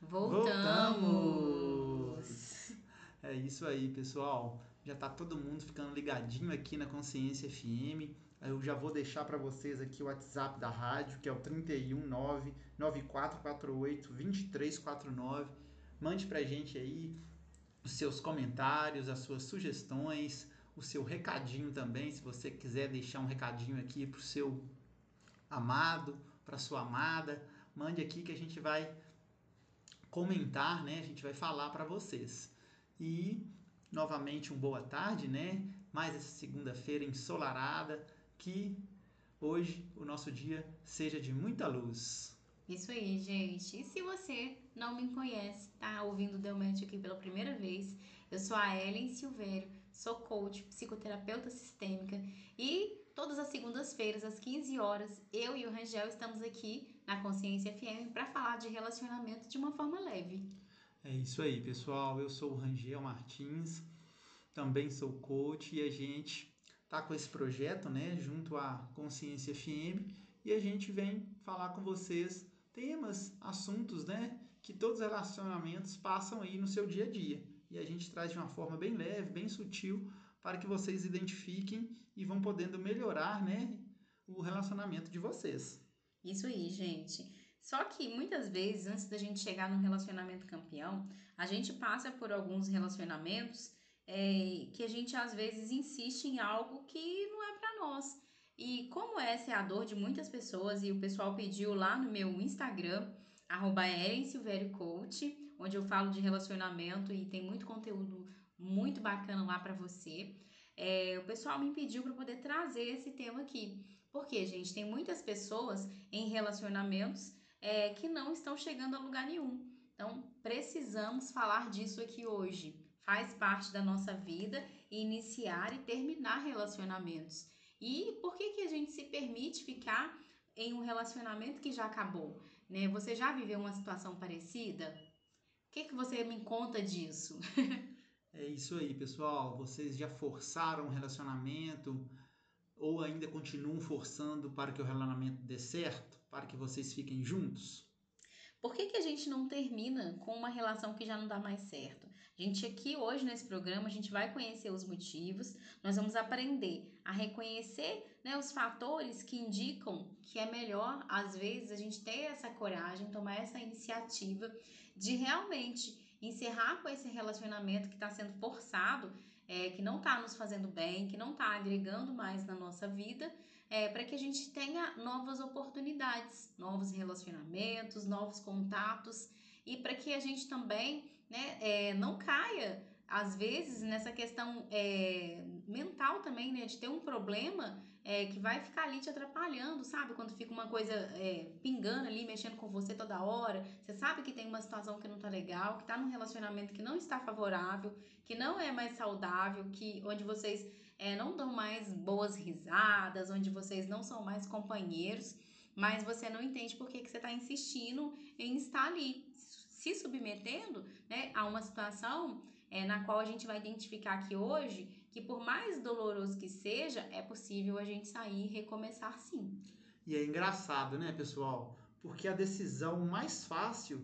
Voltamos! É isso aí, pessoal. Já tá todo mundo ficando ligadinho aqui na Consciência FM. Eu já vou deixar para vocês aqui o WhatsApp da rádio, que é o 319 9448 2349. Mande pra gente aí os seus comentários, as suas sugestões, o seu recadinho também, se você quiser deixar um recadinho aqui pro seu amado, para sua amada, mande aqui que a gente vai comentar, né? A gente vai falar para vocês. E novamente um boa tarde, né? Mais essa segunda-feira ensolarada, que hoje o nosso dia seja de muita luz. Isso aí, gente. E se você não me conhece, tá ouvindo o Delmente aqui pela primeira vez, eu sou a Ellen Silvério, sou coach, psicoterapeuta sistêmica e todas as segundas-feiras às 15 horas, eu e o Rangel estamos aqui na Consciência FM para falar de relacionamento de uma forma leve. É isso aí, pessoal. Eu sou o Rangel Martins, também sou coach e a gente tá com esse projeto, né, junto à Consciência FM, e a gente vem falar com vocês temas, assuntos, né, que todos os relacionamentos passam aí no seu dia a dia. E a gente traz de uma forma bem leve, bem sutil, para que vocês identifiquem e vão podendo melhorar, né, o relacionamento de vocês. Isso aí, gente. Só que muitas vezes, antes da gente chegar num relacionamento campeão, a gente passa por alguns relacionamentos é, que a gente às vezes insiste em algo que não é para nós. E como essa é a dor de muitas pessoas, e o pessoal pediu lá no meu Instagram, arroba Coach, onde eu falo de relacionamento e tem muito conteúdo muito bacana lá para você. É, o pessoal me pediu para poder trazer esse tema aqui. Porque, gente, tem muitas pessoas em relacionamentos é, que não estão chegando a lugar nenhum. Então, precisamos falar disso aqui hoje. Faz parte da nossa vida iniciar e terminar relacionamentos. E por que, que a gente se permite ficar em um relacionamento que já acabou? Né? Você já viveu uma situação parecida? O que, que você me conta disso? é isso aí, pessoal. Vocês já forçaram um relacionamento ou ainda continuam forçando para que o relacionamento dê certo, para que vocês fiquem juntos? Por que, que a gente não termina com uma relação que já não dá mais certo? A gente aqui hoje nesse programa, a gente vai conhecer os motivos, nós vamos aprender a reconhecer né, os fatores que indicam que é melhor, às vezes, a gente ter essa coragem, tomar essa iniciativa de realmente encerrar com esse relacionamento que está sendo forçado, é, que não está nos fazendo bem, que não está agregando mais na nossa vida é, para que a gente tenha novas oportunidades, novos relacionamentos, novos contatos e para que a gente também né, é, não caia, às vezes, nessa questão é, mental também, né, de ter um problema é, que vai ficar ali te atrapalhando, sabe? Quando fica uma coisa é, pingando ali, mexendo com você toda hora, você sabe que tem uma situação que não tá legal, que tá num relacionamento que não está favorável, que não é mais saudável, que onde vocês é, não dão mais boas risadas, onde vocês não são mais companheiros, mas você não entende por que, que você está insistindo em estar ali, se submetendo né, a uma situação é, na qual a gente vai identificar aqui hoje que, por mais doloroso que seja, é possível a gente sair e recomeçar sim. E é engraçado, né, pessoal? Porque a decisão mais fácil,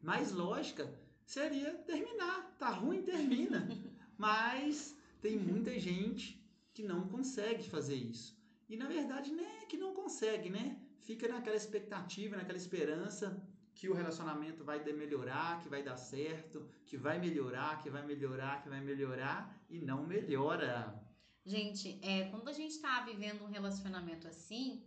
mais lógica, seria terminar. Tá ruim, termina. Mas tem muita gente que não consegue fazer isso. E na verdade, nem é que não consegue, né? Fica naquela expectativa, naquela esperança que o relacionamento vai melhorar, que vai dar certo, que vai melhorar, que vai melhorar, que vai melhorar e não melhora. Gente, é, quando a gente está vivendo um relacionamento assim,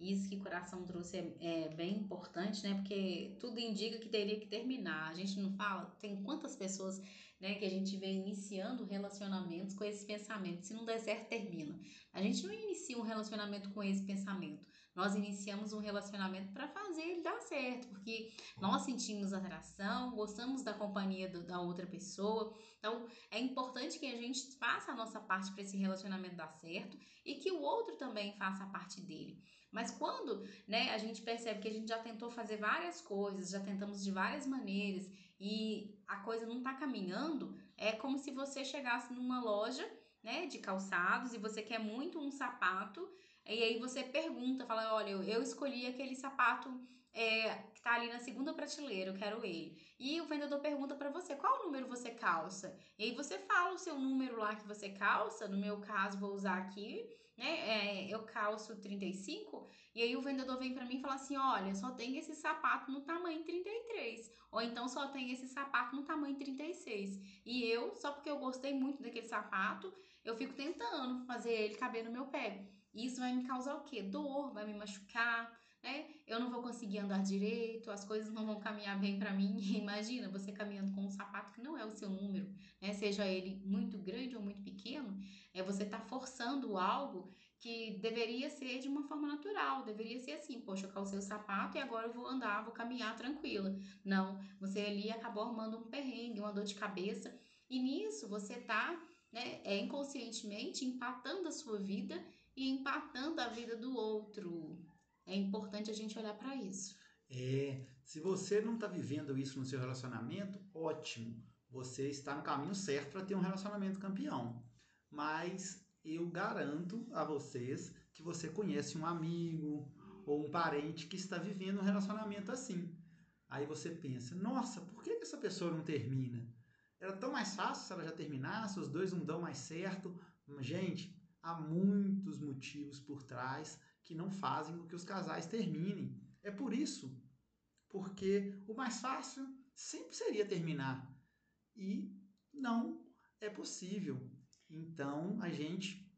isso que o coração trouxe é, é, bem importante, né? Porque tudo indica que teria que terminar. A gente não fala, tem quantas pessoas né, que a gente vê iniciando relacionamentos com esse pensamento. Se não der certo, termina. A gente não inicia um relacionamento com esse pensamento. Nós iniciamos um relacionamento para fazer ele dar certo, porque nós sentimos atração, gostamos da companhia do, da outra pessoa. Então, é importante que a gente faça a nossa parte para esse relacionamento dar certo e que o outro também faça a parte dele. Mas quando, né, a gente percebe que a gente já tentou fazer várias coisas, já tentamos de várias maneiras e a coisa não está caminhando, é como se você chegasse numa loja, né, de calçados e você quer muito um sapato e aí você pergunta, fala, olha, eu, escolhi aquele sapato é, que tá ali na segunda prateleira, eu quero ele. E o vendedor pergunta para você qual número você calça. E aí você fala o seu número lá que você calça. No meu caso, vou usar aqui, né? É, eu calço 35. E aí o vendedor vem para mim e fala assim: olha, só tem esse sapato no tamanho 33. Ou então só tem esse sapato no tamanho 36. E eu, só porque eu gostei muito daquele sapato, eu fico tentando fazer ele caber no meu pé. Isso vai me causar o quê? Dor, vai me machucar né? Eu não vou conseguir andar direito, as coisas não vão caminhar bem para mim. Imagina você caminhando com um sapato que não é o seu número, né? Seja ele muito grande ou muito pequeno, é você tá forçando algo que deveria ser de uma forma natural, deveria ser assim, poxa, eu calcei o sapato e agora eu vou andar, vou caminhar tranquila. Não, você ali acabou arrumando um perrengue, uma dor de cabeça, e nisso você tá, né, é, inconscientemente empatando a sua vida e empatando a vida do outro, é importante a gente olhar para isso. É, se você não está vivendo isso no seu relacionamento, ótimo. Você está no caminho certo para ter um relacionamento campeão. Mas eu garanto a vocês que você conhece um amigo ou um parente que está vivendo um relacionamento assim. Aí você pensa: nossa, por que essa pessoa não termina? Era tão mais fácil se ela já terminasse, os dois não dão mais certo. Gente, há muitos motivos por trás que não fazem com que os casais terminem. É por isso, porque o mais fácil sempre seria terminar e não é possível. Então a gente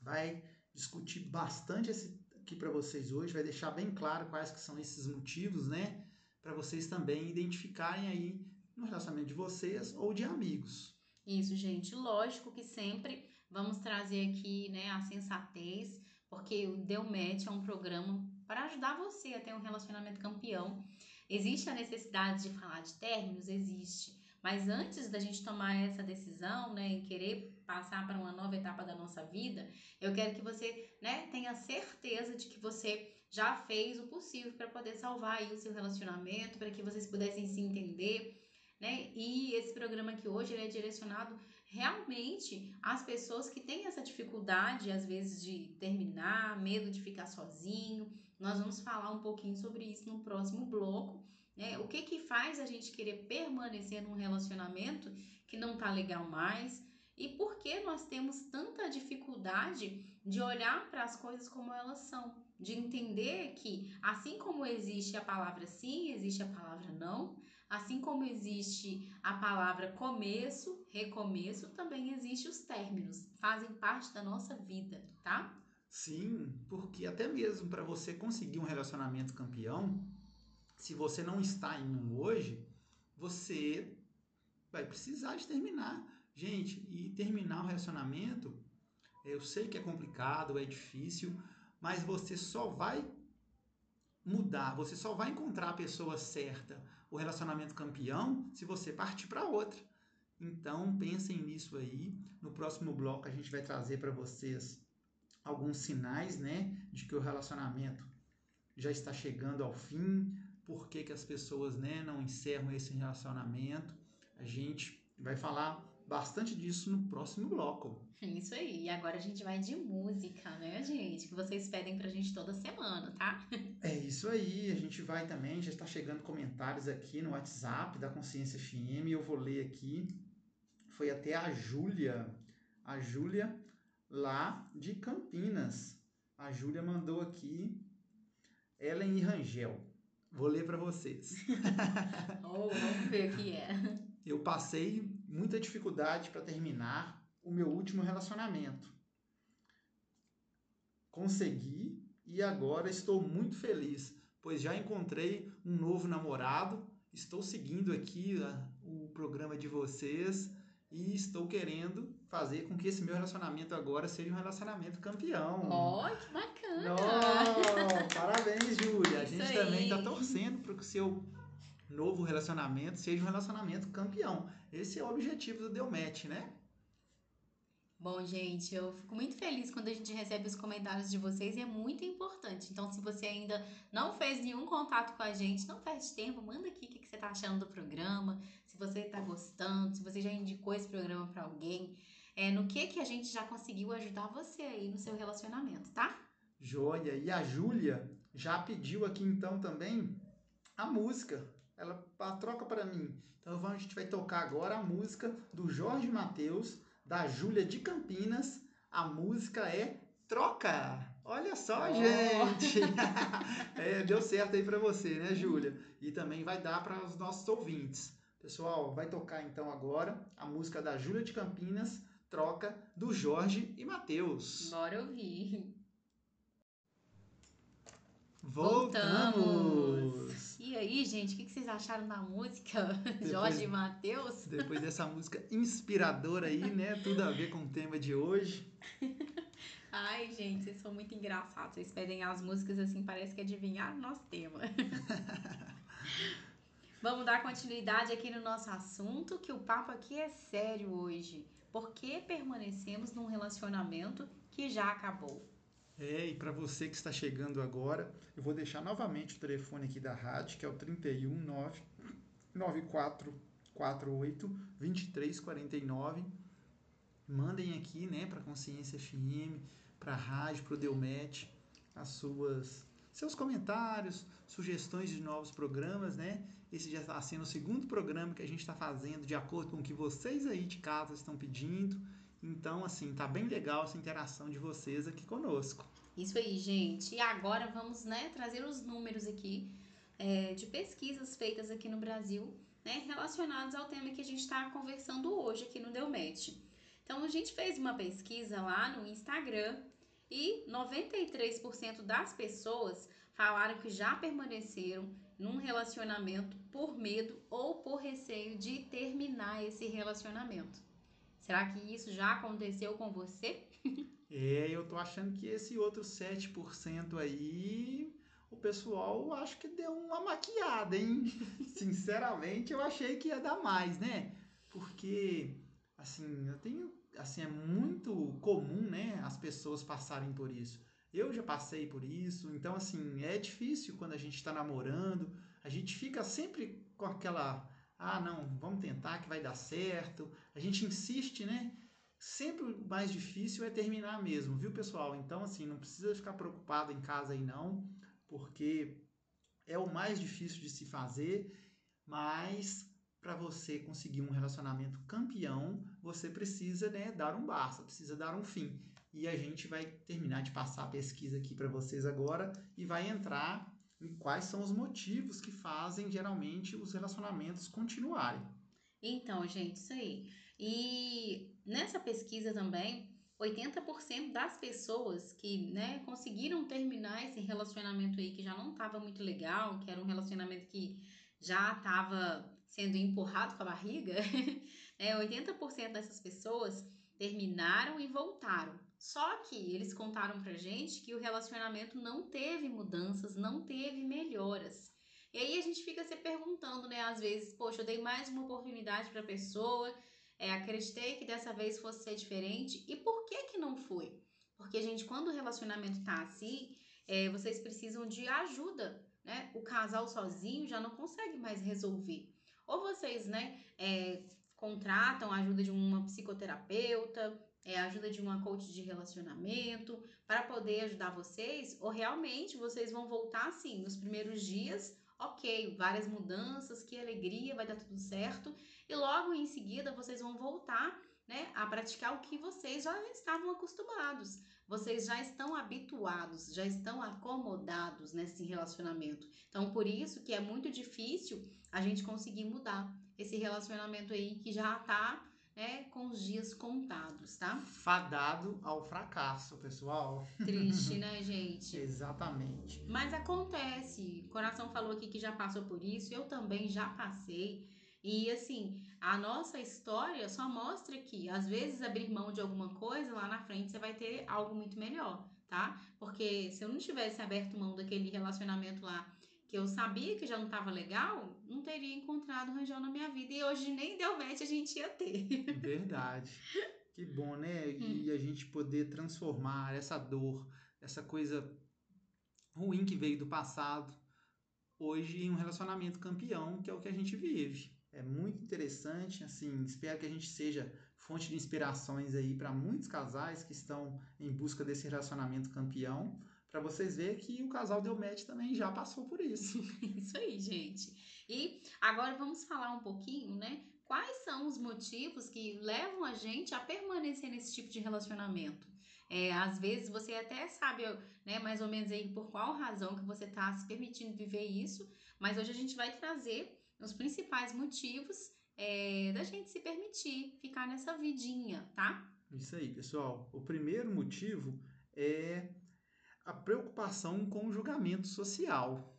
vai discutir bastante esse aqui para vocês hoje, vai deixar bem claro quais que são esses motivos, né, para vocês também identificarem aí no relacionamento de vocês ou de amigos. Isso, gente, lógico que sempre vamos trazer aqui, né, a sensatez porque o Deu Match é um programa para ajudar você a ter um relacionamento campeão. Existe a necessidade de falar de términos? Existe. Mas antes da gente tomar essa decisão, né, em querer passar para uma nova etapa da nossa vida, eu quero que você, né, tenha certeza de que você já fez o possível para poder salvar aí o seu relacionamento, para que vocês pudessem se entender, né? E esse programa aqui hoje ele é direcionado realmente as pessoas que têm essa dificuldade, às vezes, de terminar, medo de ficar sozinho. Nós vamos falar um pouquinho sobre isso no próximo bloco. Né? O que que faz a gente querer permanecer num relacionamento que não tá legal mais? E por que nós temos tanta dificuldade de olhar para as coisas como elas são? De entender que, assim como existe a palavra sim, existe a palavra não, Assim como existe a palavra começo, recomeço, também existe os términos, fazem parte da nossa vida, tá? Sim, porque até mesmo para você conseguir um relacionamento campeão, se você não está em um hoje, você vai precisar de terminar. Gente, e terminar um relacionamento, eu sei que é complicado, é difícil, mas você só vai mudar, você só vai encontrar a pessoa certa, o relacionamento campeão se você partir para outra. Então, pensem nisso aí. No próximo bloco a gente vai trazer para vocês alguns sinais, né, de que o relacionamento já está chegando ao fim, por que, que as pessoas, né, não encerram esse relacionamento. A gente vai falar bastante disso no próximo bloco. Isso aí. E agora a gente vai de música, né, gente? Que vocês pedem pra gente toda semana, tá? É isso aí. A gente vai também. Já está chegando comentários aqui no WhatsApp da Consciência FM. Eu vou ler aqui. Foi até a Júlia. A Júlia lá de Campinas. A Júlia mandou aqui. Ellen e Rangel. Vou ler para vocês. oh, vamos ver o que é. Eu passei muita dificuldade para terminar o meu último relacionamento. Consegui e agora estou muito feliz, pois já encontrei um novo namorado. Estou seguindo aqui a, o programa de vocês e estou querendo fazer com que esse meu relacionamento agora seja um relacionamento campeão. Ó, oh, que bacana! Oh, parabéns, Júlia. A gente também está torcendo para que o seu novo relacionamento seja um relacionamento campeão. Esse é o objetivo do Deu Match, né? Bom, gente, eu fico muito feliz quando a gente recebe os comentários de vocês e é muito importante. Então, se você ainda não fez nenhum contato com a gente, não perde tempo, manda aqui o que você está achando do programa, se você está gostando, se você já indicou esse programa para alguém, é, no que que a gente já conseguiu ajudar você aí no seu relacionamento, tá? Joia! E a Júlia já pediu aqui então também a música. Ela troca para mim. Então a gente vai tocar agora a música do Jorge Mateus, da Júlia de Campinas. A música é Troca. Olha só, oh. gente! é, deu certo aí para você, né, Júlia? E também vai dar para os nossos ouvintes. Pessoal, vai tocar então agora a música da Júlia de Campinas, Troca, do Jorge e Matheus. Bora ouvir. Voltamos! Voltamos. E aí, gente, o que vocês acharam da música? Depois, Jorge e Matheus? Depois dessa música inspiradora aí, né? Tudo a ver com o tema de hoje. Ai, gente, vocês são muito engraçados. Vocês pedem as músicas assim, parece que adivinharam o nosso tema. Vamos dar continuidade aqui no nosso assunto, que o papo aqui é sério hoje. Por que permanecemos num relacionamento que já acabou? É, e para você que está chegando agora, eu vou deixar novamente o telefone aqui da rádio, que é o 319 9448 2349. Mandem aqui, né, para Consciência FM para a rádio, para o Delmet, as suas seus comentários, sugestões de novos programas, né? Esse já está sendo o segundo programa que a gente está fazendo de acordo com o que vocês aí de casa estão pedindo. Então, assim, tá bem legal essa interação de vocês aqui conosco. Isso aí, gente. E agora vamos, né, trazer os números aqui é, de pesquisas feitas aqui no Brasil, né, relacionados ao tema que a gente está conversando hoje aqui no Delmet. Então, a gente fez uma pesquisa lá no Instagram e 93% das pessoas falaram que já permaneceram num relacionamento por medo ou por receio de terminar esse relacionamento. Será que isso já aconteceu com você? é, eu tô achando que esse outro 7% aí, o pessoal acho que deu uma maquiada, hein? Sinceramente, eu achei que ia dar mais, né? Porque, assim, eu tenho assim, é muito comum, né, as pessoas passarem por isso. Eu já passei por isso, então, assim, é difícil quando a gente está namorando, a gente fica sempre com aquela, ah, não, vamos tentar que vai dar certo, a gente insiste, né? Sempre o mais difícil é terminar mesmo, viu, pessoal? Então, assim, não precisa ficar preocupado em casa aí, não, porque é o mais difícil de se fazer, mas para você conseguir um relacionamento campeão, você precisa né, dar um basta, precisa dar um fim. E a gente vai terminar de passar a pesquisa aqui para vocês agora e vai entrar quais são os motivos que fazem geralmente os relacionamentos continuarem. Então, gente, isso aí. E nessa pesquisa também, 80% das pessoas que né, conseguiram terminar esse relacionamento aí que já não estava muito legal, que era um relacionamento que já estava sendo empurrado com a barriga, né, 80% dessas pessoas terminaram e voltaram. Só que eles contaram pra gente que o relacionamento não teve mudanças, não teve melhoras. E aí a gente fica se perguntando, né, às vezes, poxa, eu dei mais uma oportunidade para a pessoa, é, acreditei que dessa vez fosse ser diferente, e por que que não foi? Porque, gente, quando o relacionamento tá assim, é, vocês precisam de ajuda, né? O casal sozinho já não consegue mais resolver. Ou vocês, né, é, contratam a ajuda de uma psicoterapeuta, é, ajuda de uma coach de relacionamento para poder ajudar vocês, ou realmente vocês vão voltar assim, nos primeiros dias, ok, várias mudanças, que alegria, vai dar tudo certo, e logo em seguida vocês vão voltar né, a praticar o que vocês já estavam acostumados. Vocês já estão habituados, já estão acomodados nesse relacionamento. Então, por isso que é muito difícil a gente conseguir mudar esse relacionamento aí que já tá né, com os dias contados, tá? Fadado ao fracasso, pessoal. Triste, né, gente? Exatamente. Mas acontece. O coração falou aqui que já passou por isso, eu também já passei. E assim, a nossa história só mostra que às vezes abrir mão de alguma coisa lá na frente você vai ter algo muito melhor, tá? Porque se eu não tivesse aberto mão daquele relacionamento lá que eu sabia que já não estava legal, não teria encontrado o Rangel na minha vida e hoje nem deu match a gente ia ter. Verdade. Que bom, né? E hum. a gente poder transformar essa dor, essa coisa ruim que veio do passado, hoje em um relacionamento campeão, que é o que a gente vive é muito interessante, assim, espero que a gente seja fonte de inspirações aí para muitos casais que estão em busca desse relacionamento campeão, para vocês verem que o casal deu match também já passou por isso. isso aí, gente. E agora vamos falar um pouquinho, né? Quais são os motivos que levam a gente a permanecer nesse tipo de relacionamento? É, às vezes você até sabe, né, mais ou menos aí por qual razão que você está se permitindo viver isso, mas hoje a gente vai trazer os principais motivos é, da gente se permitir ficar nessa vidinha, tá? Isso aí, pessoal. O primeiro motivo é a preocupação com o julgamento social.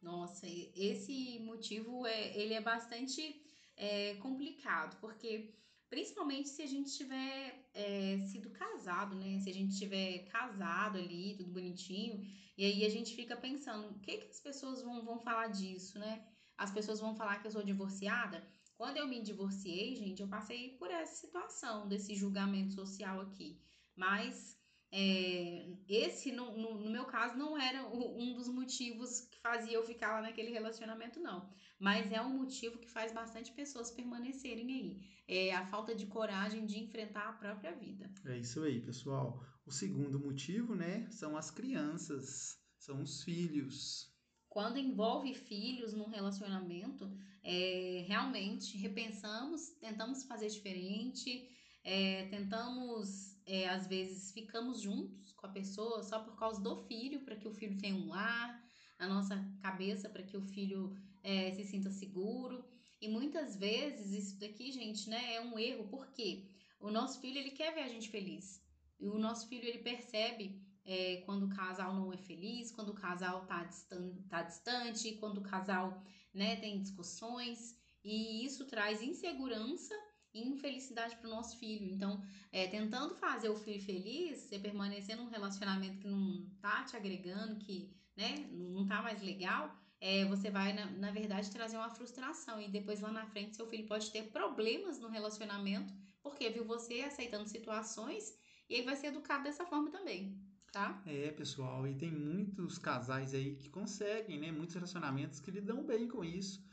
Nossa, esse motivo é, ele é bastante é, complicado, porque principalmente se a gente tiver é, sido casado, né? Se a gente tiver casado ali, tudo bonitinho, e aí a gente fica pensando, o que, que as pessoas vão, vão falar disso, né? As pessoas vão falar que eu sou divorciada. Quando eu me divorciei, gente, eu passei por essa situação, desse julgamento social aqui. Mas é, esse, no, no, no, meu caso, não era um dos motivos que fazia eu ficar lá naquele relacionamento, não. Mas é um motivo que faz bastante pessoas permanecerem aí. É a falta de coragem de enfrentar a própria vida. É isso aí, pessoal. O segundo motivo, né, são as crianças, são os filhos. Quando envolve filhos num relacionamento, é, realmente repensamos, tentamos fazer diferente, é, tentamos, é, às vezes, ficamos juntos com a pessoa só por causa do filho, para que o filho tenha um lar, na nossa cabeça, para que o filho é, se sinta seguro. E muitas vezes isso daqui, gente, né, é um erro, porque o nosso filho ele quer ver a gente feliz. E o nosso filho ele percebe é, quando o casal não é feliz, quando o casal tá distante, tá distante, quando o casal né, tem discussões. E isso traz insegurança infelicidade para o nosso filho. Então, é, tentando fazer o filho feliz, você permanecer num relacionamento que não tá te agregando, que né, não tá mais legal, é, você vai, na, na verdade, trazer uma frustração. E depois lá na frente, seu filho pode ter problemas no relacionamento, porque viu você aceitando situações e ele vai ser educado dessa forma também. Tá? É, pessoal, e tem muitos casais aí que conseguem, né? Muitos relacionamentos que lidam bem com isso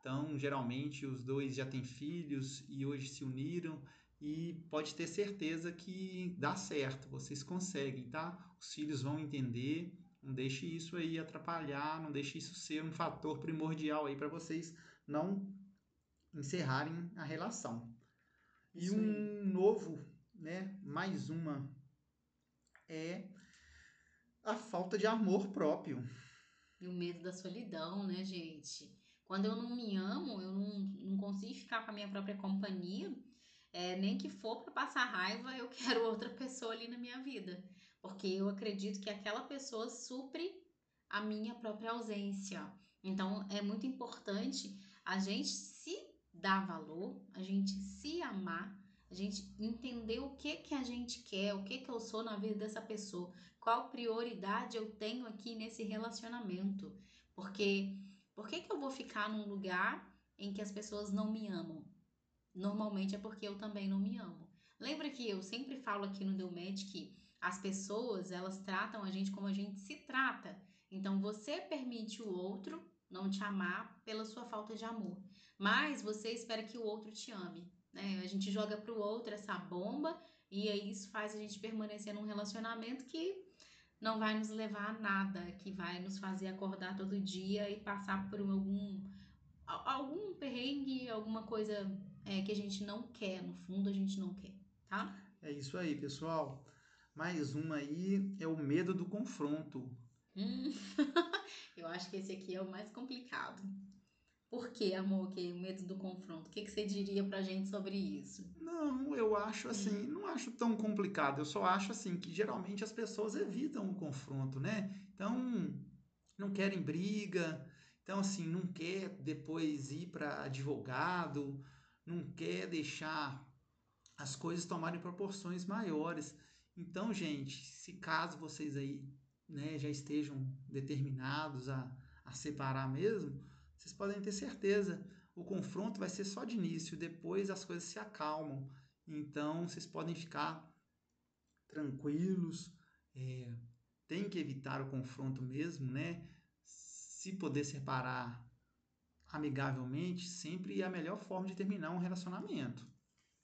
então, geralmente, os dois já têm filhos e hoje se uniram e pode ter certeza que dá certo, vocês conseguem, tá? Os filhos vão entender, não deixe isso aí atrapalhar, não deixe isso ser um fator primordial aí para vocês não encerrarem a relação. Isso e um aí. novo, né, mais uma é a falta de amor próprio. E o medo da solidão, né, gente? Quando eu não me amo, eu não, não consigo ficar com a minha própria companhia, é, nem que for para passar raiva, eu quero outra pessoa ali na minha vida. Porque eu acredito que aquela pessoa supre a minha própria ausência. Então é muito importante a gente se dar valor, a gente se amar, a gente entender o que que a gente quer, o que que eu sou na vida dessa pessoa, qual prioridade eu tenho aqui nesse relacionamento. Porque por que, que eu vou ficar num lugar em que as pessoas não me amam? Normalmente é porque eu também não me amo. Lembra que eu sempre falo aqui no Delmed que as pessoas, elas tratam a gente como a gente se trata. Então você permite o outro não te amar pela sua falta de amor, mas você espera que o outro te ame, né? A gente joga pro outro essa bomba e aí isso faz a gente permanecer num relacionamento que não vai nos levar a nada, que vai nos fazer acordar todo dia e passar por algum algum perrengue, alguma coisa é, que a gente não quer, no fundo a gente não quer, tá? É isso aí, pessoal. Mais uma aí é o medo do confronto. Hum, eu acho que esse aqui é o mais complicado. Por que, amor, que o medo do confronto? O que, que você diria pra gente sobre isso? Não, eu acho assim, hum. não acho tão complicado. Eu só acho assim que geralmente as pessoas evitam o confronto, né? Então, não querem briga, então assim, não quer depois ir para advogado, não quer deixar as coisas tomarem proporções maiores. Então, gente, se caso vocês aí, né, já estejam determinados a, a separar mesmo, vocês podem ter certeza, o confronto vai ser só de início, depois as coisas se acalmam. Então vocês podem ficar tranquilos, é, tem que evitar o confronto mesmo, né? Se poder separar amigavelmente, sempre é a melhor forma de terminar um relacionamento.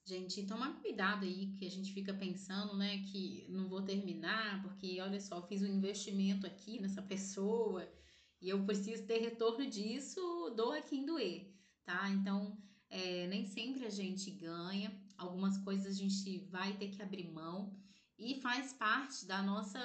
Gente, tomar cuidado aí, que a gente fica pensando, né, que não vou terminar, porque olha só, fiz um investimento aqui nessa pessoa e eu preciso ter retorno disso, doa quem doer, tá? Então, é, nem sempre a gente ganha, algumas coisas a gente vai ter que abrir mão e faz parte da nossa,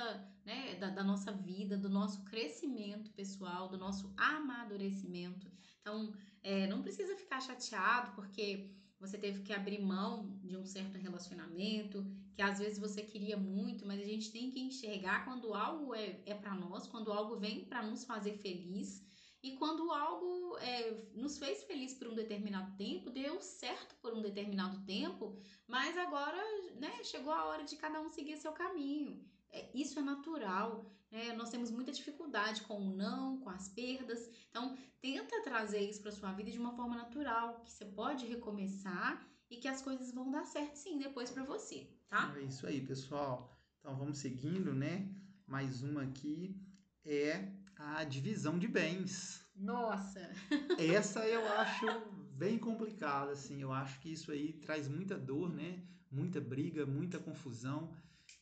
né, da, da nossa vida, do nosso crescimento pessoal, do nosso amadurecimento. Então, é, não precisa ficar chateado porque você teve que abrir mão de um certo relacionamento, que às vezes você queria muito, mas a gente tem que enxergar quando algo é, é para nós, quando algo vem para nos fazer feliz e quando algo é, nos fez feliz por um determinado tempo, deu certo por um determinado tempo, mas agora né, chegou a hora de cada um seguir seu caminho. É, isso é natural. Né? Nós temos muita dificuldade com o não, com as perdas. Então, tenta trazer isso para sua vida de uma forma natural, que você pode recomeçar e que as coisas vão dar certo sim depois para você, tá? É isso aí, pessoal. Então, vamos seguindo, né? Mais uma aqui é a divisão de bens. Nossa! Essa eu acho bem complicada, assim. Eu acho que isso aí traz muita dor, né? Muita briga, muita confusão.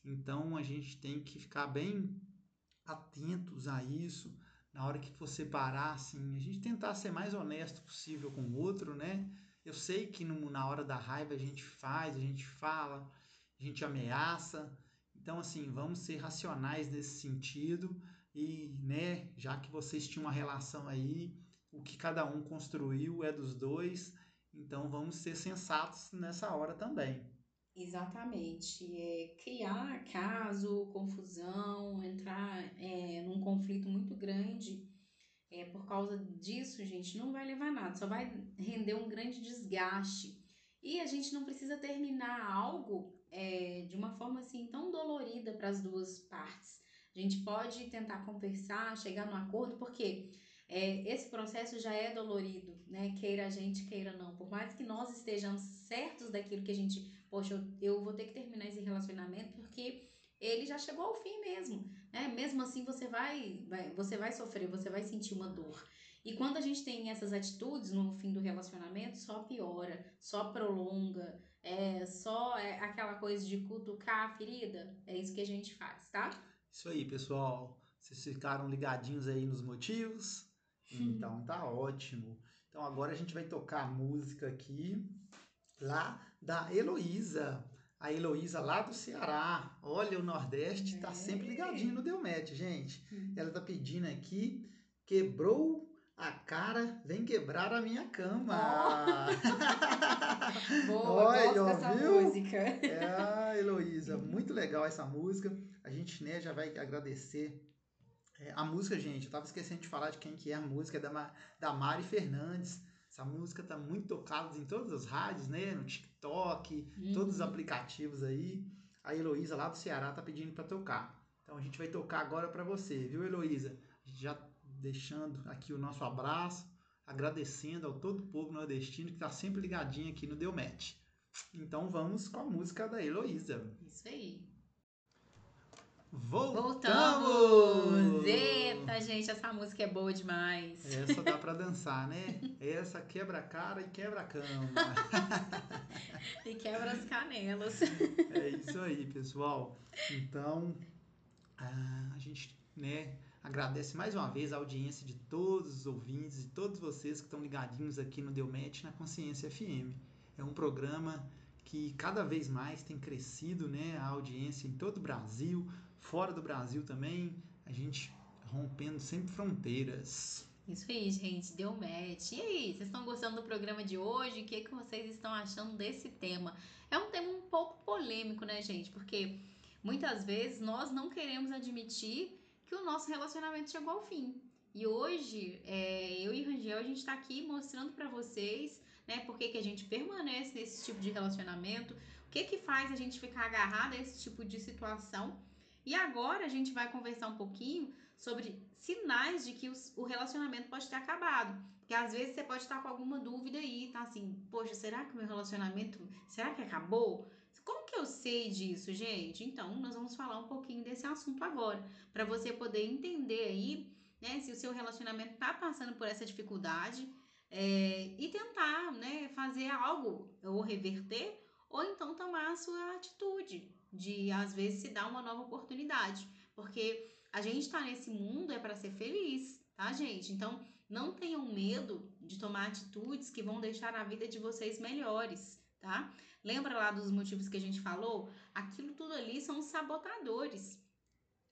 Então a gente tem que ficar bem atentos a isso. Na hora que for separar, assim, a gente tentar ser mais honesto possível com o outro, né? Eu sei que no, na hora da raiva a gente faz, a gente fala, a gente ameaça. Então, assim, vamos ser racionais nesse sentido e, né, já que vocês tinham uma relação aí, o que cada um construiu é dos dois, então vamos ser sensatos nessa hora também. Exatamente. É, criar caso, confusão, entrar é, num conflito muito grande é, por causa disso, gente, não vai levar nada, só vai render um grande desgaste. E a gente não precisa terminar algo é, de uma forma assim tão dolorida para as duas partes. A gente pode tentar conversar, chegar num acordo, porque é, esse processo já é dolorido, né? Queira a gente, queira não. Por mais que nós estejamos certos daquilo que a gente poxa, eu, eu vou ter que terminar esse relacionamento porque ele já chegou ao fim mesmo, né? Mesmo assim você vai, vai, você vai sofrer, você vai sentir uma dor. E quando a gente tem essas atitudes no fim do relacionamento, só piora, só prolonga, é só é aquela coisa de cutucar a ferida. É isso que a gente faz, tá? Isso aí, pessoal. Vocês ficaram ligadinhos aí nos motivos? Então tá ótimo. Então agora a gente vai tocar a música aqui lá da Heloísa. A Heloísa lá do Ceará. Olha, o Nordeste tá sempre ligadinho no Delmet, gente. Hum. Ela tá pedindo aqui, quebrou a cara, vem quebrar a minha cama. Oh. Boa, Olha, gosto dessa viu? música. É a Heloísa, muito legal essa música. A gente né, já vai agradecer é, a música, gente. Eu tava esquecendo de falar de quem que é a música, é da, da Mari Fernandes. Essa música tá muito tocada em todas as rádios, né? No TikTok, uhum. todos os aplicativos aí. A Heloísa lá do Ceará tá pedindo para tocar. Então a gente vai tocar agora para você, viu, Heloísa? Já deixando aqui o nosso abraço, agradecendo ao todo o povo nordestino que tá sempre ligadinho aqui no Delmet. Então vamos com a música da Heloísa. Isso aí. Voltamos! Voltamos! Eita, gente, essa música é boa demais. Essa dá pra dançar, né? Essa quebra a cara e quebra a cama. e quebra as canelas. É isso aí, pessoal. Então, a gente, né, agradece mais uma vez a audiência de todos os ouvintes e todos vocês que estão ligadinhos aqui no Delmet na Consciência FM. É um programa que cada vez mais tem crescido, né, a audiência em todo o Brasil, fora do Brasil também, a gente rompendo sempre fronteiras. Isso aí, gente, deu match. E aí, vocês estão gostando do programa de hoje? O que, que vocês estão achando desse tema? É um tema um pouco polêmico, né, gente? Porque muitas vezes nós não queremos admitir que o nosso relacionamento chegou ao fim. E hoje, é, eu e Rangel, a gente está aqui mostrando para vocês, né, por que, que a gente permanece nesse tipo de relacionamento, o que que faz a gente ficar agarrado a esse tipo de situação e agora a gente vai conversar um pouquinho sobre sinais de que o relacionamento pode ter acabado. Porque às vezes você pode estar com alguma dúvida aí, tá assim, poxa, será que o meu relacionamento, será que acabou? Como que eu sei disso, gente? Então, nós vamos falar um pouquinho desse assunto agora, para você poder entender aí, né, se o seu relacionamento tá passando por essa dificuldade é, e tentar, né, fazer algo ou reverter ou então tomar a sua atitude de às vezes se dar uma nova oportunidade, porque a gente está nesse mundo é para ser feliz, tá, gente? Então, não tenham medo de tomar atitudes que vão deixar a vida de vocês melhores, tá? Lembra lá dos motivos que a gente falou? Aquilo tudo ali são sabotadores.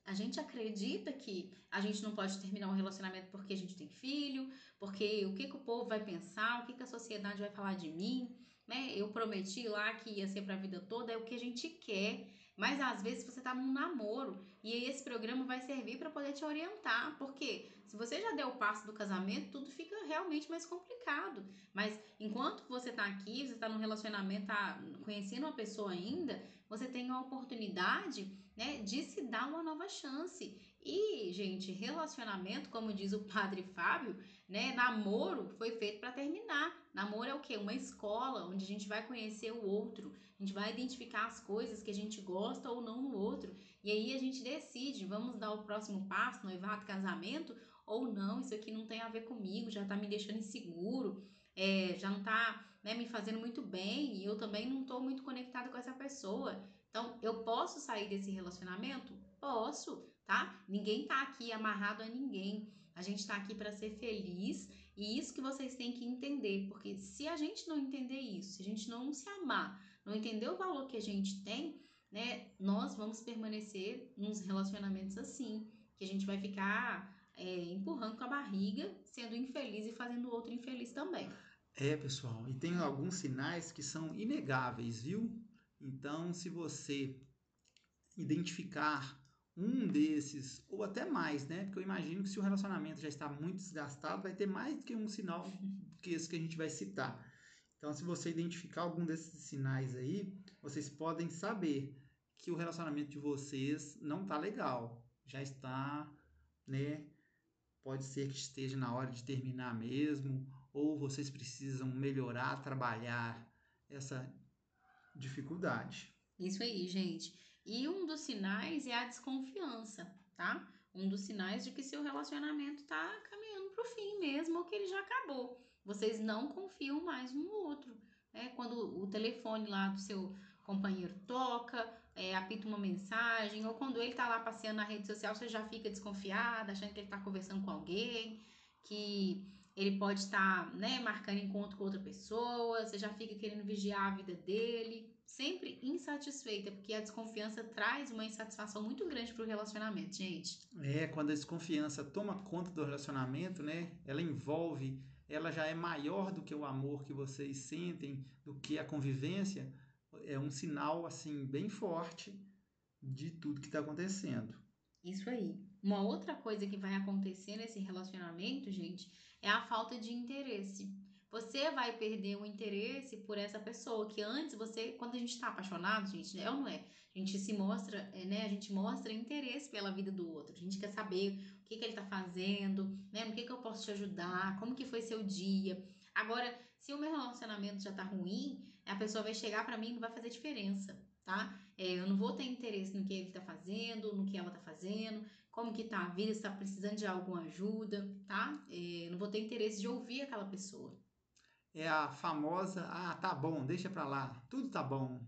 A gente acredita que a gente não pode terminar um relacionamento porque a gente tem filho, porque o que, que o povo vai pensar, o que, que a sociedade vai falar de mim, né? Eu prometi lá que ia ser para a vida toda, é o que a gente quer. Mas às vezes você tá num namoro e aí esse programa vai servir para poder te orientar, porque se você já deu o passo do casamento, tudo fica realmente mais complicado. Mas enquanto você tá aqui, você tá num relacionamento, tá conhecendo uma pessoa ainda, você tem a oportunidade, né, de se dar uma nova chance. E, gente, relacionamento, como diz o padre Fábio, né, namoro foi feito para terminar. Namoro é o quê? Uma escola onde a gente vai conhecer o outro, a gente vai identificar as coisas que a gente gosta ou não no outro. E aí a gente decide, vamos dar o próximo passo, noivado, casamento, ou não, isso aqui não tem a ver comigo, já tá me deixando inseguro, é, já não tá né, me fazendo muito bem e eu também não tô muito conectada com essa pessoa. Então, eu posso sair desse relacionamento? Posso, tá? Ninguém tá aqui amarrado a ninguém. A gente tá aqui para ser feliz e isso que vocês têm que entender, porque se a gente não entender isso, se a gente não se amar, não entender o valor que a gente tem, né, nós vamos permanecer nos relacionamentos assim, que a gente vai ficar é, empurrando com a barriga, sendo infeliz e fazendo o outro infeliz também. É, pessoal, e tem alguns sinais que são inegáveis, viu? Então, se você identificar um desses, ou até mais, né? Porque eu imagino que se o relacionamento já está muito desgastado, vai ter mais do que um sinal que esse que a gente vai citar. Então, se você identificar algum desses sinais aí, vocês podem saber que o relacionamento de vocês não tá legal, já está, né? Pode ser que esteja na hora de terminar mesmo, ou vocês precisam melhorar, trabalhar essa dificuldade. Isso aí, gente. E um dos sinais é a desconfiança, tá? Um dos sinais de que seu relacionamento tá caminhando pro fim mesmo, ou que ele já acabou vocês não confiam mais um no outro. Né? Quando o telefone lá do seu companheiro toca, é, apita uma mensagem, ou quando ele tá lá passeando na rede social, você já fica desconfiada, achando que ele tá conversando com alguém, que ele pode estar né, marcando encontro com outra pessoa, você já fica querendo vigiar a vida dele, sempre insatisfeita, porque a desconfiança traz uma insatisfação muito grande para o relacionamento, gente. É, quando a desconfiança toma conta do relacionamento, né, ela envolve ela já é maior do que o amor que vocês sentem, do que a convivência, é um sinal assim bem forte de tudo que está acontecendo. Isso aí. Uma outra coisa que vai acontecer nesse relacionamento, gente, é a falta de interesse. Você vai perder o interesse por essa pessoa que antes você, quando a gente está apaixonado, gente, é ou não é? A gente se mostra, é, né? A gente mostra interesse pela vida do outro. A gente quer saber o que, que ele está fazendo, né? No que, que eu posso te ajudar, como que foi seu dia. Agora, se o meu relacionamento já tá ruim, a pessoa vai chegar para mim e não vai fazer diferença, tá? É, eu não vou ter interesse no que ele tá fazendo, no que ela tá fazendo, como que tá a vida, se tá precisando de alguma ajuda, tá? É, não vou ter interesse de ouvir aquela pessoa é a famosa, ah, tá bom, deixa pra lá, tudo tá bom.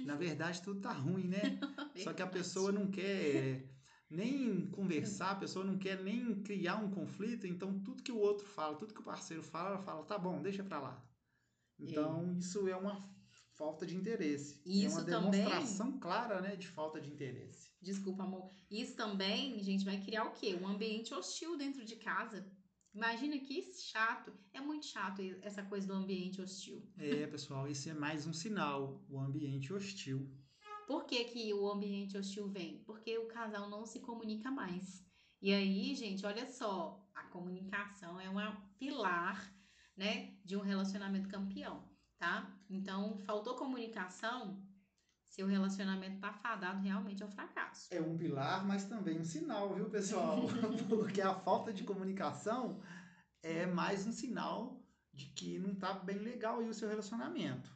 Na verdade, tudo tá ruim, né? Só que a pessoa não quer nem conversar, a pessoa não quer nem criar um conflito, então tudo que o outro fala, tudo que o parceiro fala, ela fala, tá bom, deixa pra lá. Então, é. isso é uma falta de interesse. Isso é uma demonstração também... clara, né, de falta de interesse. Desculpa, amor. Isso também, gente, vai criar o quê? Um ambiente hostil dentro de casa. Imagina que chato. É muito chato essa coisa do ambiente hostil. É, pessoal, esse é mais um sinal, o ambiente hostil. Por que, que o ambiente hostil vem? Porque o casal não se comunica mais. E aí, gente, olha só, a comunicação é um pilar, né, de um relacionamento campeão, tá? Então, faltou comunicação, seu relacionamento tá fadado realmente ao fracasso. É um pilar, mas também um sinal, viu, pessoal? Porque a falta de comunicação é mais um sinal de que não tá bem legal aí o seu relacionamento.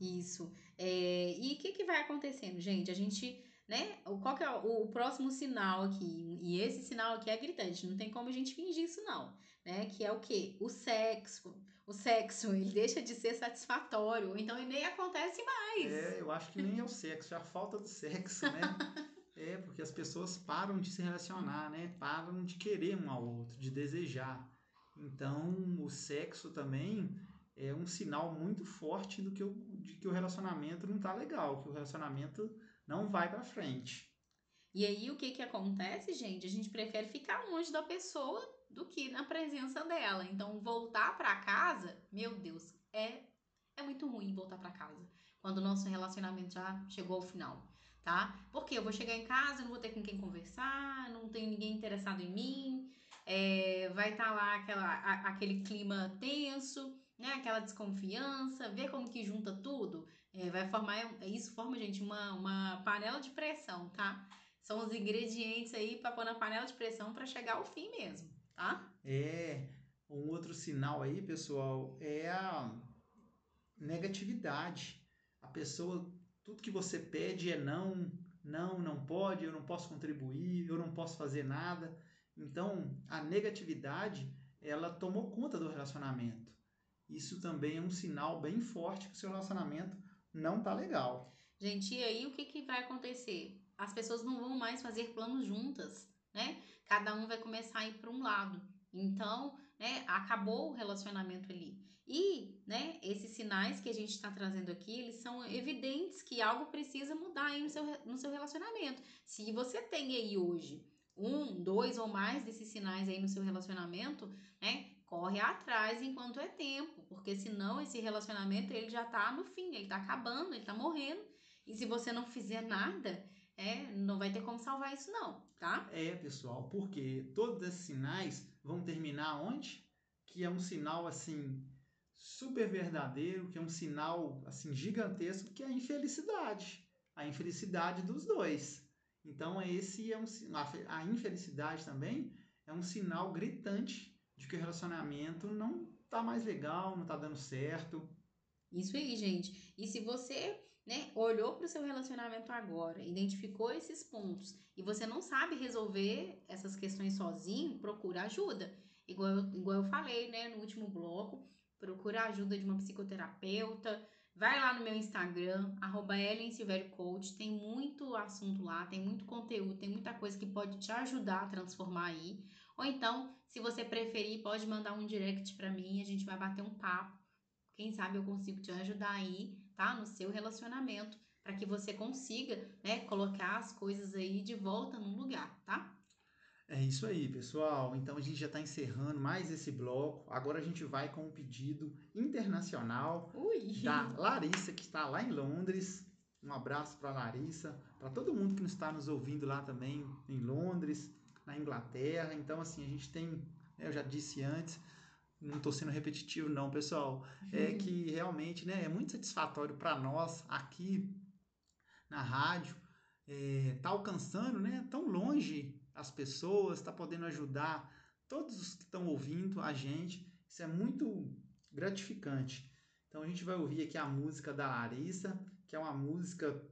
Isso. É, e o que, que vai acontecendo, gente? A gente, né? Qual que é o, o próximo sinal aqui? E esse sinal aqui é gritante, não tem como a gente fingir isso, não. Né? Que é o quê? O sexo. O sexo, ele deixa de ser satisfatório, então ele nem acontece mais. É, eu acho que nem é o sexo, é a falta do sexo, né? é, porque as pessoas param de se relacionar, né? Param de querer um ao outro, de desejar. Então, o sexo também é um sinal muito forte do que o, de que o relacionamento não tá legal, que o relacionamento não vai para frente. E aí o que que acontece, gente? A gente prefere ficar longe da pessoa do que na presença dela. Então, voltar para casa, meu Deus, é é muito ruim voltar para casa quando o nosso relacionamento já chegou ao final, tá? Porque eu vou chegar em casa, não vou ter com quem conversar, não tenho ninguém interessado em mim, é, vai estar tá lá aquela, a, aquele clima tenso, né? Aquela desconfiança, ver como que junta tudo, é, vai formar isso forma gente uma, uma panela de pressão, tá? São os ingredientes aí para pôr na panela de pressão para chegar ao fim mesmo tá? É, um outro sinal aí, pessoal, é a negatividade. A pessoa, tudo que você pede é não, não, não pode, eu não posso contribuir, eu não posso fazer nada. Então, a negatividade, ela tomou conta do relacionamento. Isso também é um sinal bem forte que o seu relacionamento não tá legal. Gente, e aí o que, que vai acontecer? As pessoas não vão mais fazer planos juntas, né? Cada um vai começar a ir para um lado. Então, né, acabou o relacionamento ali. E, né, esses sinais que a gente está trazendo aqui, eles são evidentes que algo precisa mudar aí no seu, no seu relacionamento. Se você tem aí hoje um, dois ou mais desses sinais aí no seu relacionamento, né, corre atrás enquanto é tempo, porque senão esse relacionamento ele já tá no fim, ele tá acabando, ele tá morrendo. E se você não fizer nada, é, não vai ter como salvar isso não, tá? É, pessoal, porque todos esses sinais vão terminar onde? Que é um sinal assim super verdadeiro, que é um sinal assim gigantesco, que é a infelicidade, a infelicidade dos dois. Então esse é um a infelicidade também é um sinal gritante de que o relacionamento não tá mais legal, não tá dando certo. Isso aí, gente. E se você né, olhou para o seu relacionamento agora, identificou esses pontos e você não sabe resolver essas questões sozinho, procura ajuda. Igual eu, igual eu falei né, no último bloco, procura ajuda de uma psicoterapeuta. Vai lá no meu Instagram, arroba Coach, tem muito assunto lá, tem muito conteúdo, tem muita coisa que pode te ajudar a transformar aí. Ou então, se você preferir, pode mandar um direct para mim, a gente vai bater um papo. Quem sabe eu consigo te ajudar aí tá? No seu relacionamento, para que você consiga, né, colocar as coisas aí de volta no lugar, tá? É isso aí, pessoal. Então a gente já está encerrando mais esse bloco. Agora a gente vai com um pedido internacional Ui. da Larissa, que está lá em Londres. Um abraço para Larissa, para todo mundo que está nos ouvindo lá também em Londres, na Inglaterra. Então, assim, a gente tem, né, eu já disse antes, não estou sendo repetitivo não, pessoal, é uhum. que realmente né, é muito satisfatório para nós aqui na rádio é, tá alcançando né, tão longe as pessoas, está podendo ajudar todos os que estão ouvindo a gente. Isso é muito gratificante. Então a gente vai ouvir aqui a música da Larissa, que é uma música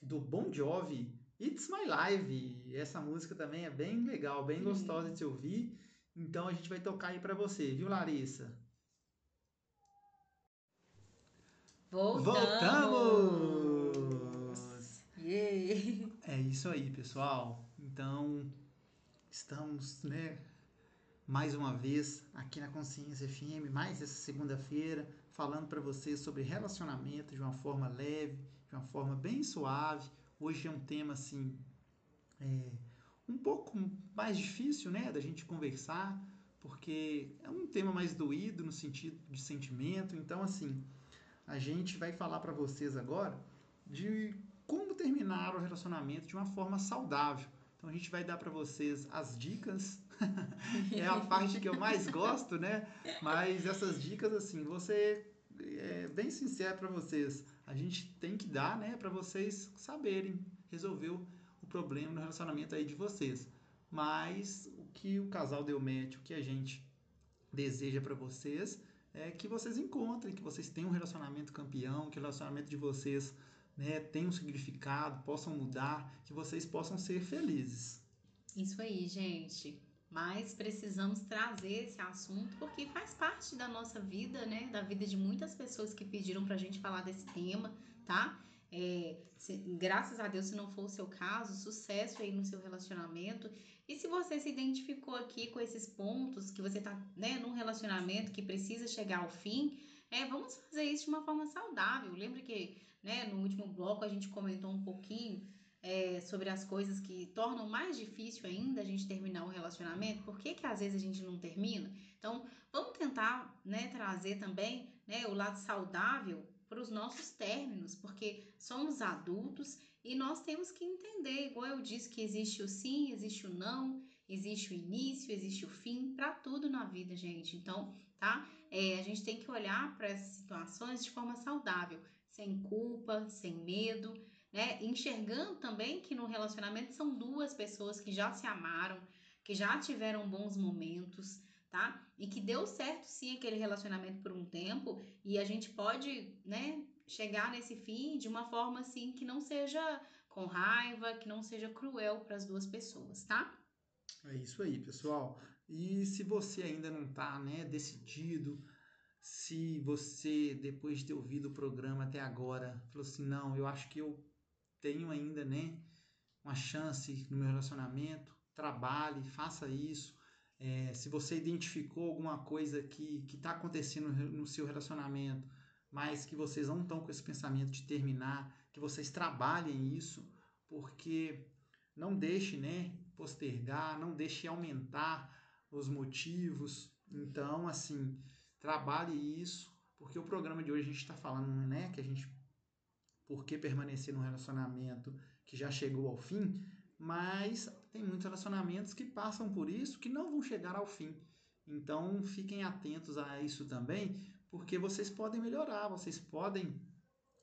do Bon Jovi, It's My Life. Essa música também é bem legal, bem gostosa de se ouvir. Então a gente vai tocar aí para você, viu, Larissa? Voltamos! Voltamos! Yeah. É isso aí, pessoal. Então, estamos, né, mais uma vez aqui na Consciência FM, mais essa segunda-feira, falando para vocês sobre relacionamento de uma forma leve, de uma forma bem suave. Hoje é um tema assim, é, um pouco mais difícil, né, da gente conversar, porque é um tema mais doído no sentido de sentimento. Então, assim, a gente vai falar para vocês agora de como terminar o relacionamento de uma forma saudável. Então, a gente vai dar para vocês as dicas. é a parte que eu mais gosto, né? Mas essas dicas, assim, você é bem sincero para vocês. A gente tem que dar, né, para vocês saberem resolver problema no relacionamento aí de vocês. Mas o que o casal deu match, o que a gente deseja para vocês é que vocês encontrem, que vocês tenham um relacionamento campeão, que o relacionamento de vocês né, tenha um significado, possam mudar, que vocês possam ser felizes. Isso aí, gente. mas precisamos trazer esse assunto porque faz parte da nossa vida, né? Da vida de muitas pessoas que pediram pra gente falar desse tema, tá? É, se, graças a Deus, se não for o seu caso, sucesso aí no seu relacionamento. E se você se identificou aqui com esses pontos, que você tá né, num relacionamento que precisa chegar ao fim, é, vamos fazer isso de uma forma saudável. Lembra que né, no último bloco a gente comentou um pouquinho é, sobre as coisas que tornam mais difícil ainda a gente terminar o relacionamento? Por que, que às vezes a gente não termina? Então, vamos tentar né, trazer também né, o lado saudável para os nossos términos, porque somos adultos e nós temos que entender, igual eu disse, que existe o sim, existe o não, existe o início, existe o fim, para tudo na vida, gente. Então, tá? É, a gente tem que olhar para essas situações de forma saudável, sem culpa, sem medo, né? Enxergando também que no relacionamento são duas pessoas que já se amaram, que já tiveram bons momentos, tá? E que deu certo sim aquele relacionamento por um tempo e a gente pode, né, chegar nesse fim de uma forma assim que não seja com raiva, que não seja cruel para as duas pessoas, tá? É isso aí, pessoal. E se você ainda não tá, né, decidido, se você depois de ter ouvido o programa até agora, falou assim, não, eu acho que eu tenho ainda, né, uma chance no meu relacionamento, trabalhe, faça isso é, se você identificou alguma coisa que está acontecendo no seu relacionamento, mas que vocês não estão com esse pensamento de terminar, que vocês trabalhem isso, porque não deixe né, postergar, não deixe aumentar os motivos. Então, assim, trabalhe isso, porque o programa de hoje a gente está falando né, que a gente, por que permanecer num relacionamento que já chegou ao fim, mas tem muitos relacionamentos que passam por isso que não vão chegar ao fim. Então fiquem atentos a isso também, porque vocês podem melhorar, vocês podem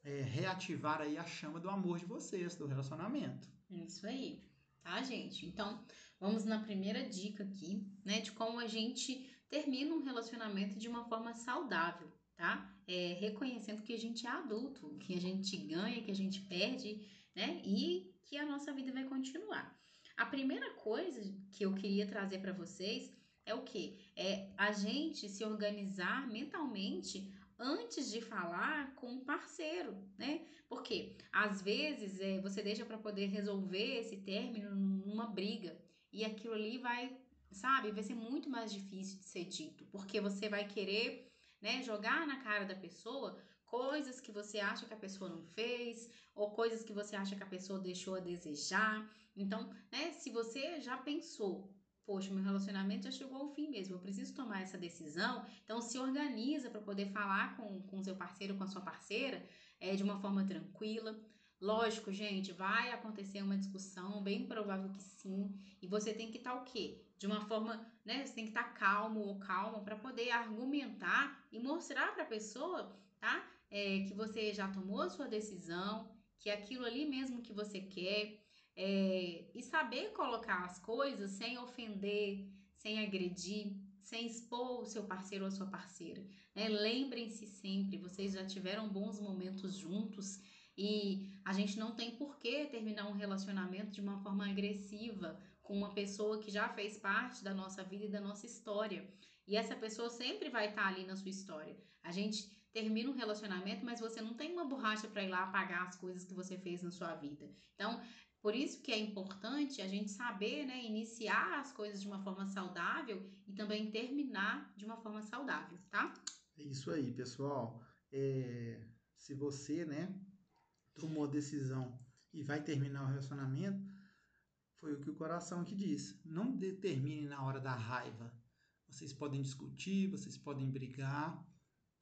é, reativar aí a chama do amor de vocês, do relacionamento. Isso aí, tá, gente? Então vamos na primeira dica aqui, né, de como a gente termina um relacionamento de uma forma saudável, tá? É, reconhecendo que a gente é adulto, que a gente ganha, que a gente perde, né? E que a nossa vida vai continuar. A primeira coisa que eu queria trazer para vocês é o que? É a gente se organizar mentalmente antes de falar com o parceiro, né? Porque às vezes é, você deixa para poder resolver esse término numa briga e aquilo ali vai, sabe, vai ser muito mais difícil de ser dito, porque você vai querer, né, jogar na cara da pessoa coisas que você acha que a pessoa não fez ou coisas que você acha que a pessoa deixou a desejar. Então, né, se você já pensou, poxa, meu relacionamento já chegou ao fim mesmo, eu preciso tomar essa decisão, então se organiza para poder falar com o seu parceiro, com a sua parceira, é, de uma forma tranquila. Lógico, gente, vai acontecer uma discussão, bem provável que sim, e você tem que estar tá, o quê? De uma forma, né? Você tem que estar tá calmo ou calma para poder argumentar e mostrar para a pessoa, tá? É, que você já tomou a sua decisão, que é aquilo ali mesmo que você quer, é, e saber colocar as coisas sem ofender, sem agredir, sem expor o seu parceiro ou a sua parceira. Né? Lembrem-se sempre, vocês já tiveram bons momentos juntos e a gente não tem por que terminar um relacionamento de uma forma agressiva com uma pessoa que já fez parte da nossa vida e da nossa história. E essa pessoa sempre vai estar ali na sua história. A gente termina um relacionamento, mas você não tem uma borracha para ir lá apagar as coisas que você fez na sua vida. Então, por isso que é importante a gente saber, né, iniciar as coisas de uma forma saudável e também terminar de uma forma saudável, tá? É isso aí, pessoal. É, se você, né, tomou decisão e vai terminar o relacionamento, foi o que o coração aqui diz. Não determine na hora da raiva. Vocês podem discutir, vocês podem brigar.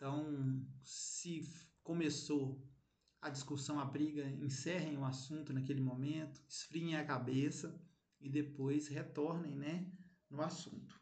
Então, se começou a discussão, a briga, encerrem o assunto naquele momento, esfriem a cabeça e depois retornem, né, no assunto.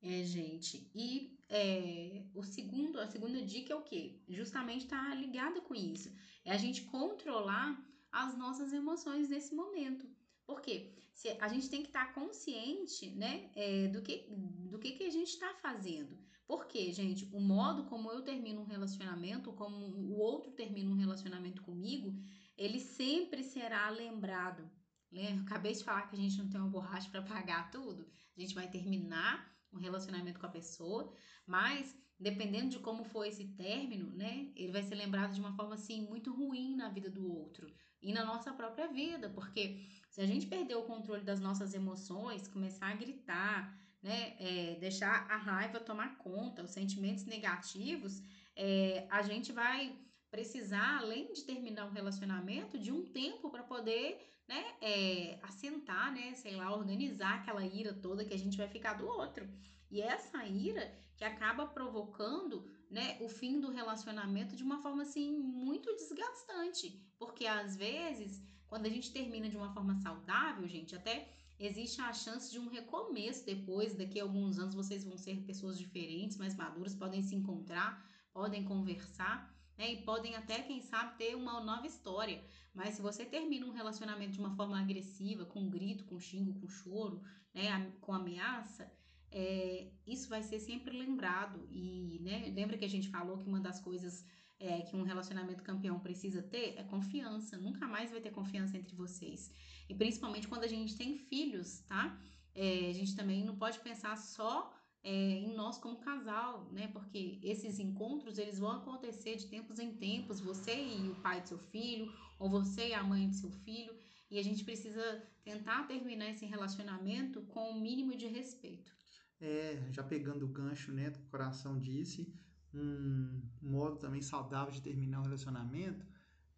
É, gente. E é, o segundo, a segunda dica é o quê? Justamente está ligada com isso. É a gente controlar as nossas emoções nesse momento. Por quê? Se a gente tem que estar tá consciente, né, é, do que do que, que a gente está fazendo. Porque, gente, o modo como eu termino um relacionamento, como o outro termina um relacionamento comigo, ele sempre será lembrado. Lembra? Acabei de falar que a gente não tem uma borracha para pagar tudo. A gente vai terminar um relacionamento com a pessoa, mas dependendo de como for esse término, né, ele vai ser lembrado de uma forma assim muito ruim na vida do outro e na nossa própria vida, porque se a gente perder o controle das nossas emoções, começar a gritar, né, é, deixar a raiva tomar conta, os sentimentos negativos, é, a gente vai precisar, além de terminar o relacionamento, de um tempo para poder, né, é, assentar, né, sei lá, organizar aquela ira toda que a gente vai ficar do outro. E essa ira que acaba provocando, né, o fim do relacionamento de uma forma assim muito desgastante, porque às vezes, quando a gente termina de uma forma saudável, gente, até existe a chance de um recomeço depois, daqui a alguns anos vocês vão ser pessoas diferentes, mais maduras, podem se encontrar, podem conversar, né? E podem até, quem sabe, ter uma nova história. Mas se você termina um relacionamento de uma forma agressiva, com grito, com xingo, com choro, né? Com ameaça, é, isso vai ser sempre lembrado. E né, lembra que a gente falou que uma das coisas é, que um relacionamento campeão precisa ter é confiança. Nunca mais vai ter confiança entre vocês. E principalmente quando a gente tem filhos, tá? É, a gente também não pode pensar só é, em nós como casal, né? Porque esses encontros eles vão acontecer de tempos em tempos, você e o pai do seu filho, ou você e a mãe do seu filho, e a gente precisa tentar terminar esse relacionamento com o mínimo de respeito. É, já pegando o gancho, né, do coração disse, um modo também saudável de terminar o relacionamento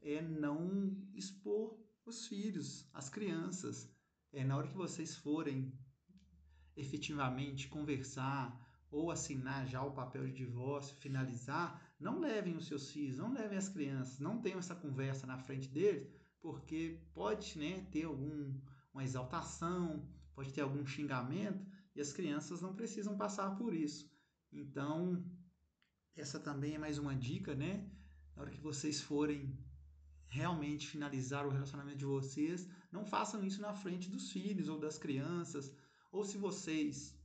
é não expor os filhos, as crianças. É, na hora que vocês forem efetivamente conversar ou assinar já o papel de divórcio, finalizar, não levem os seus filhos, não levem as crianças, não tenham essa conversa na frente deles, porque pode né, ter algum, uma exaltação, pode ter algum xingamento, e as crianças não precisam passar por isso. Então, essa também é mais uma dica, né? Na hora que vocês forem realmente finalizar o relacionamento de vocês, não façam isso na frente dos filhos ou das crianças, ou se vocês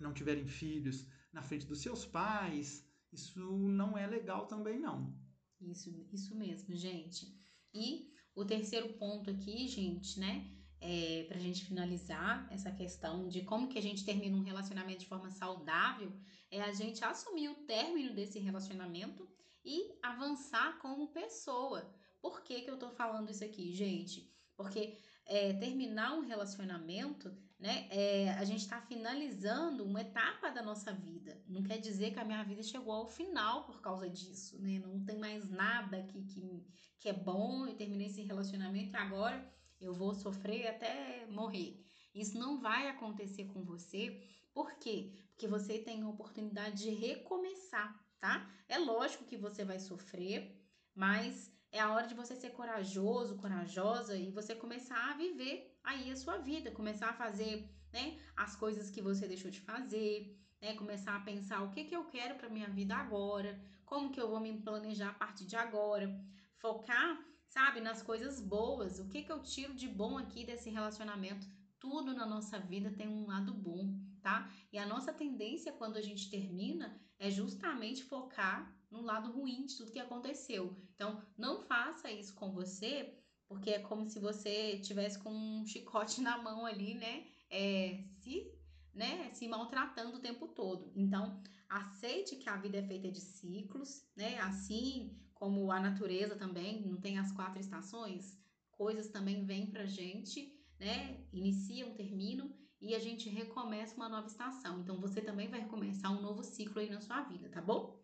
não tiverem filhos na frente dos seus pais, isso não é legal também não. Isso, isso mesmo, gente. E o terceiro ponto aqui, gente, né, é, para a gente finalizar essa questão de como que a gente termina um relacionamento de forma saudável, é a gente assumir o término desse relacionamento e avançar como pessoa. Por que, que eu tô falando isso aqui, gente? Porque é, terminar um relacionamento né? É, a gente está finalizando uma etapa da nossa vida. Não quer dizer que a minha vida chegou ao final por causa disso, né? Não tem mais nada que, que, que é bom. Eu terminei esse relacionamento e agora eu vou sofrer até morrer. Isso não vai acontecer com você. Por quê? Porque você tem a oportunidade de recomeçar, tá? É lógico que você vai sofrer, mas é a hora de você ser corajoso, corajosa e você começar a viver aí a sua vida, começar a fazer, né, as coisas que você deixou de fazer, né, começar a pensar o que que eu quero para minha vida agora, como que eu vou me planejar a partir de agora, focar, sabe, nas coisas boas, o que que eu tiro de bom aqui desse relacionamento. Tudo na nossa vida tem um lado bom, tá? E a nossa tendência quando a gente termina é justamente focar no lado ruim de tudo que aconteceu. Então, não faça isso com você, porque é como se você tivesse com um chicote na mão ali, né? É, se, né? Se maltratando o tempo todo. Então, aceite que a vida é feita de ciclos, né? Assim como a natureza também não tem as quatro estações, coisas também vêm pra gente, né? Iniciam, terminam e a gente recomeça uma nova estação. Então, você também vai recomeçar um novo ciclo aí na sua vida, tá bom?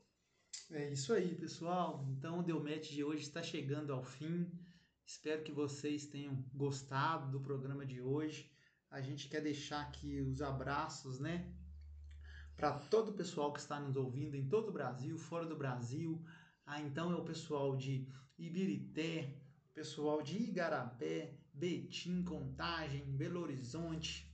É isso aí, pessoal. Então o Delmet de hoje está chegando ao fim. Espero que vocês tenham gostado do programa de hoje. A gente quer deixar aqui os abraços, né? Para todo o pessoal que está nos ouvindo em todo o Brasil, fora do Brasil. Ah, então é o pessoal de Ibirité, pessoal de Igarapé, Betim, Contagem, Belo Horizonte,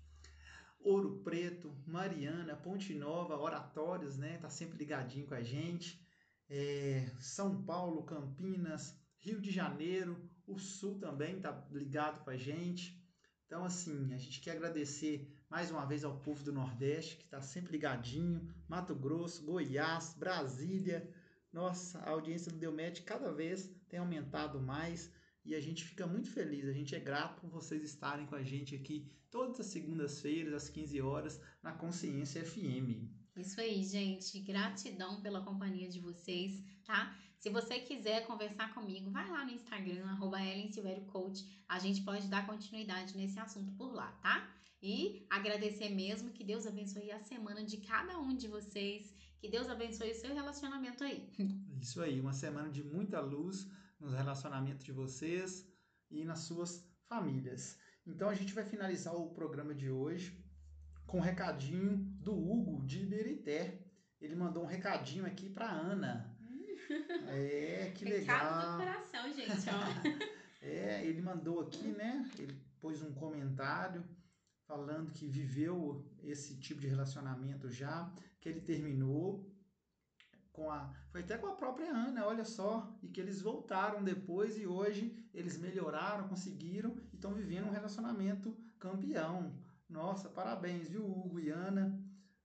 Ouro Preto, Mariana, Ponte Nova, Oratórios, né? Tá sempre ligadinho com a gente é, São Paulo, Campinas, Rio de Janeiro, o Sul também está ligado com a gente. Então, assim, a gente quer agradecer mais uma vez ao povo do Nordeste, que está sempre ligadinho, Mato Grosso, Goiás, Brasília. Nossa, a audiência do Delmet cada vez tem aumentado mais e a gente fica muito feliz, a gente é grato por vocês estarem com a gente aqui todas as segundas-feiras, às 15 horas, na Consciência FM. Isso aí, gente. Gratidão pela companhia de vocês, tá? Se você quiser conversar comigo, vai lá no Instagram, arroba Coach. A gente pode dar continuidade nesse assunto por lá, tá? E agradecer mesmo, que Deus abençoe a semana de cada um de vocês, que Deus abençoe o seu relacionamento aí. Isso aí, uma semana de muita luz nos relacionamentos de vocês e nas suas famílias. Então a gente vai finalizar o programa de hoje com um recadinho do Hugo de Iberité. Ele mandou um recadinho aqui para Ana. É, que legal. Recado do coração, gente, ó. é, ele mandou aqui, né? Ele pôs um comentário falando que viveu esse tipo de relacionamento já, que ele terminou com a foi até com a própria Ana, olha só, e que eles voltaram depois e hoje eles melhoraram, conseguiram e estão vivendo um relacionamento campeão. Nossa, parabéns, viu, Hugo e Ana?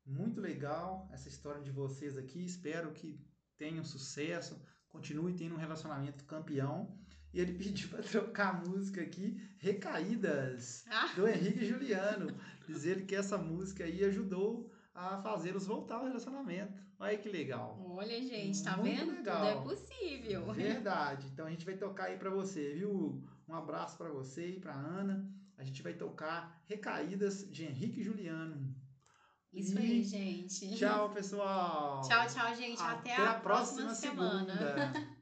Muito legal essa história de vocês aqui. Espero que tenham sucesso, continue tendo um relacionamento campeão. E ele pediu para trocar a música aqui, Recaídas, ah. do Henrique Juliano. Diz ele que essa música aí ajudou a fazê-los voltar ao relacionamento. Olha que legal. Olha, gente, tá Muito vendo? Legal. Tudo é possível. Verdade. Então a gente vai tocar aí para você, viu? Um abraço para você e para Ana. A gente vai tocar Recaídas de Henrique Juliano. Isso e aí, gente. Tchau, pessoal. Tchau, tchau, gente. Até, Até a, próxima, próxima semana.